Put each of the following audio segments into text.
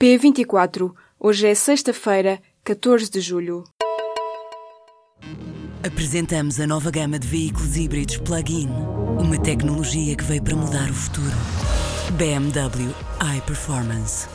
P24. Hoje é sexta-feira, 14 de julho. Apresentamos a nova gama de veículos híbridos plug-in. Uma tecnologia que veio para mudar o futuro. BMW iPerformance.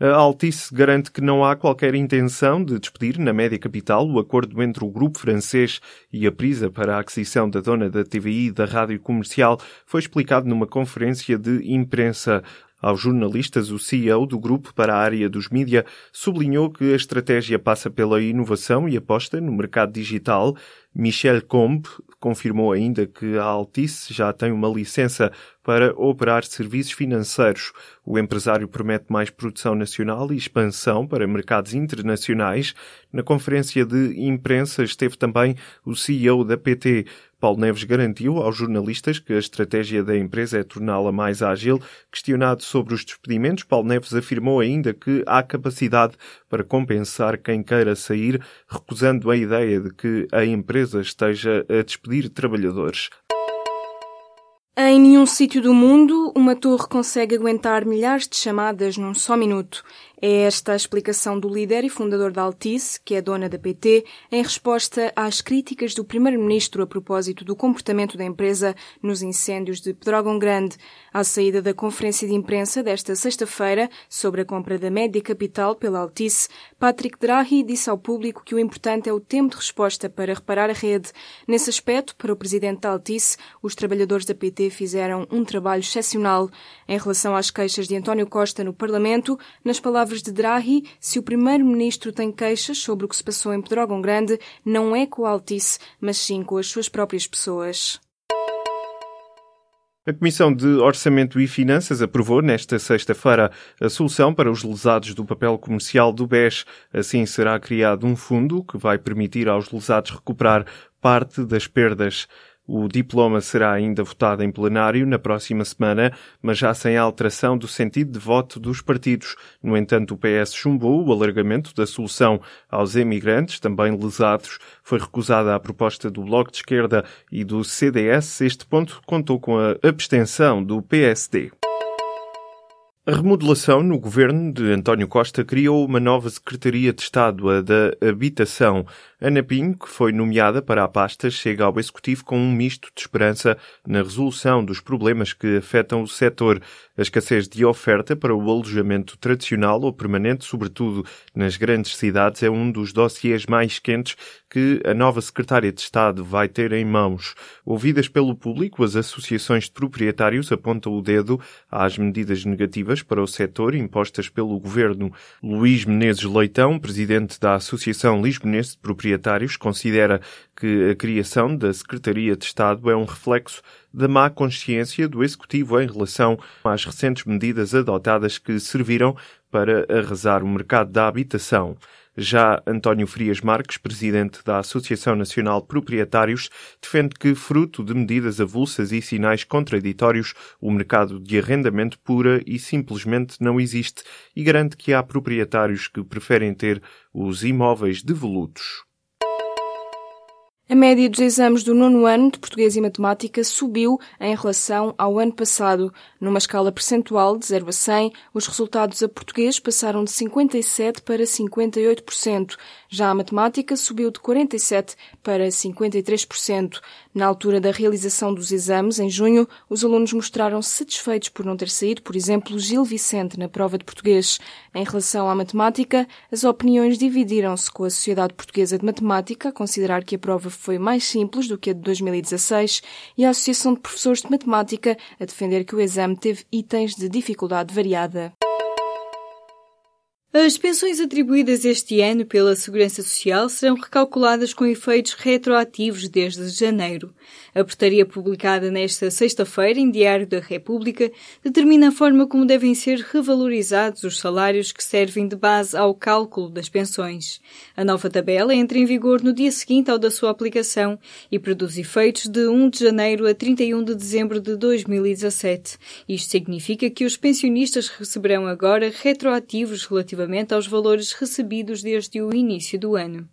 A Altice garante que não há qualquer intenção de despedir na média capital o acordo entre o grupo francês e a Prisa para a aquisição da dona da TVI e da rádio comercial foi explicado numa conferência de imprensa. Aos jornalistas, o CEO do grupo para a área dos mídia sublinhou que a estratégia passa pela inovação e aposta no mercado digital. Michel Combe confirmou ainda que a Altice já tem uma licença para operar serviços financeiros. O empresário promete mais produção nacional e expansão para mercados internacionais. Na conferência de imprensa esteve também o CEO da PT. Paulo Neves garantiu aos jornalistas que a estratégia da empresa é torná-la mais ágil. Questionado sobre os despedimentos, Paulo Neves afirmou ainda que há capacidade para compensar quem queira sair, recusando a ideia de que a empresa esteja a despedir trabalhadores. Em nenhum sítio do mundo uma torre consegue aguentar milhares de chamadas num só minuto. É esta a explicação do líder e fundador da Altice, que é dona da PT, em resposta às críticas do primeiro-ministro a propósito do comportamento da empresa nos incêndios de Pedrógão Grande. À saída da conferência de imprensa desta sexta-feira sobre a compra da média capital pela Altice, Patrick Drahi disse ao público que o importante é o tempo de resposta para reparar a rede. Nesse aspecto, para o presidente da Altice, os trabalhadores da PT fizeram um trabalho excepcional. Em relação às queixas de António Costa no Parlamento, nas palavras palavras de Draghi, se o primeiro-ministro tem queixas sobre o que se passou em Pedrógão Grande, não é com a Altice, mas sim com as suas próprias pessoas. A Comissão de Orçamento e Finanças aprovou nesta sexta-feira a solução para os lesados do papel comercial do BES. Assim será criado um fundo que vai permitir aos lesados recuperar parte das perdas. O diploma será ainda votado em plenário na próxima semana, mas já sem alteração do sentido de voto dos partidos. No entanto, o PS chumbou o alargamento da solução aos emigrantes, também lesados. Foi recusada a proposta do Bloco de Esquerda e do CDS. Este ponto contou com a abstenção do PSD. A remodelação no governo de António Costa criou uma nova Secretaria de Estado, a da Habitação. Ana Pinho, que foi nomeada para a pasta, chega ao Executivo com um misto de esperança na resolução dos problemas que afetam o setor. A escassez de oferta para o alojamento tradicional ou permanente, sobretudo nas grandes cidades, é um dos dossiês mais quentes que a nova Secretária de Estado vai ter em mãos. Ouvidas pelo público, as associações de proprietários apontam o dedo às medidas negativas para o setor impostas pelo governo. Luís Menezes Leitão, presidente da Associação Lisbonense de Proprietários, considera que a criação da Secretaria de Estado é um reflexo da má consciência do Executivo em relação às recentes medidas adotadas que serviram para arrasar o mercado da habitação. Já António Frias Marques, presidente da Associação Nacional de Proprietários, defende que, fruto de medidas avulsas e sinais contraditórios, o mercado de arrendamento pura e simplesmente não existe e garante que há proprietários que preferem ter os imóveis devolutos. A média dos exames do nono ano de português e matemática subiu em relação ao ano passado. Numa escala percentual de 0 a 100, os resultados a português passaram de 57% para 58%. Já a matemática subiu de 47% para 53%. Na altura da realização dos exames, em junho, os alunos mostraram-se satisfeitos por não ter saído, por exemplo, Gil Vicente na prova de português. Em relação à matemática, as opiniões dividiram-se com a Sociedade Portuguesa de Matemática a considerar que a prova foi mais simples do que a de 2016 e a Associação de Professores de Matemática a defender que o exame teve itens de dificuldade variada. As pensões atribuídas este ano pela Segurança Social serão recalculadas com efeitos retroativos desde janeiro. A portaria publicada nesta sexta-feira em Diário da República determina a forma como devem ser revalorizados os salários que servem de base ao cálculo das pensões. A nova tabela entra em vigor no dia seguinte ao da sua aplicação e produz efeitos de 1 de janeiro a 31 de dezembro de 2017. Isto significa que os pensionistas receberão agora retroativos relativamente relativamente aos valores recebidos desde o início do ano.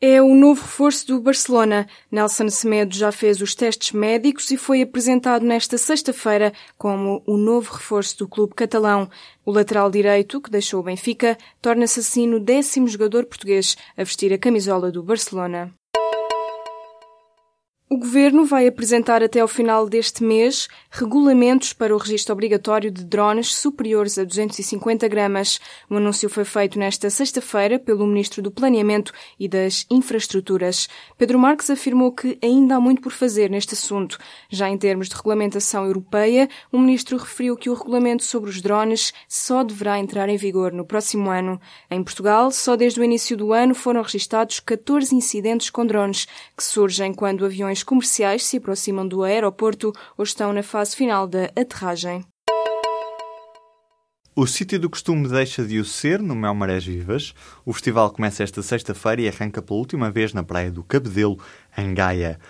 É o novo reforço do Barcelona. Nelson Semedo já fez os testes médicos e foi apresentado nesta sexta-feira como o novo reforço do clube catalão. O lateral direito, que deixou o Benfica, torna-se assim no décimo jogador português a vestir a camisola do Barcelona. O Governo vai apresentar até ao final deste mês regulamentos para o registro obrigatório de drones superiores a 250 gramas. O anúncio foi feito nesta sexta-feira pelo Ministro do Planeamento e das Infraestruturas. Pedro Marques afirmou que ainda há muito por fazer neste assunto. Já em termos de regulamentação europeia, o Ministro referiu que o regulamento sobre os drones só deverá entrar em vigor no próximo ano. Em Portugal, só desde o início do ano foram registados 14 incidentes com drones, que surgem quando aviões comerciais se aproximam do aeroporto ou estão na fase final da aterragem. O sítio do costume deixa de o ser no Mel Marés Vivas. O festival começa esta sexta-feira e arranca pela última vez na praia do Cabedelo, em Gaia.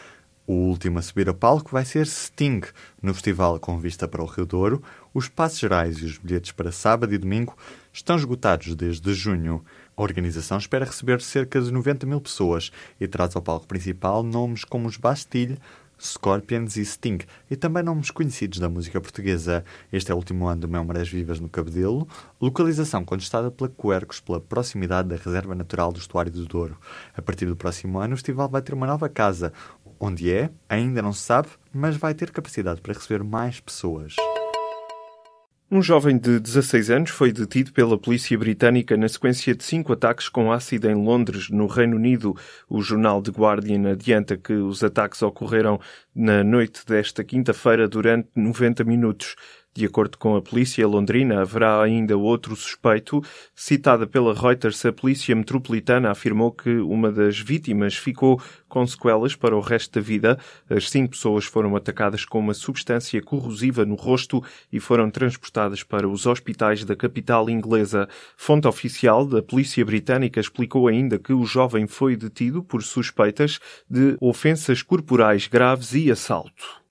O último a subir a palco vai ser Sting, no festival com vista para o Rio Douro. Os passos gerais e os bilhetes para sábado e domingo estão esgotados desde junho. A organização espera receber cerca de 90 mil pessoas e traz ao palco principal nomes como os Bastille, Scorpions e Sting, e também nomes conhecidos da música portuguesa. Este é o último ano do Mel Marés Vivas no Cabedelo, localização contestada pela Quercos pela proximidade da Reserva Natural do Estuário do Douro. A partir do próximo ano, o festival vai ter uma nova casa. Onde é, ainda não se sabe, mas vai ter capacidade para receber mais pessoas. Um jovem de 16 anos foi detido pela polícia britânica na sequência de cinco ataques com ácido em Londres, no Reino Unido. O jornal The Guardian adianta que os ataques ocorreram na noite desta quinta-feira durante 90 minutos. De acordo com a polícia londrina, haverá ainda outro suspeito. Citada pela Reuters, a polícia metropolitana afirmou que uma das vítimas ficou com sequelas para o resto da vida. As cinco pessoas foram atacadas com uma substância corrosiva no rosto e foram transportadas para os hospitais da capital inglesa. Fonte oficial da polícia britânica explicou ainda que o jovem foi detido por suspeitas de ofensas corporais graves e assalto.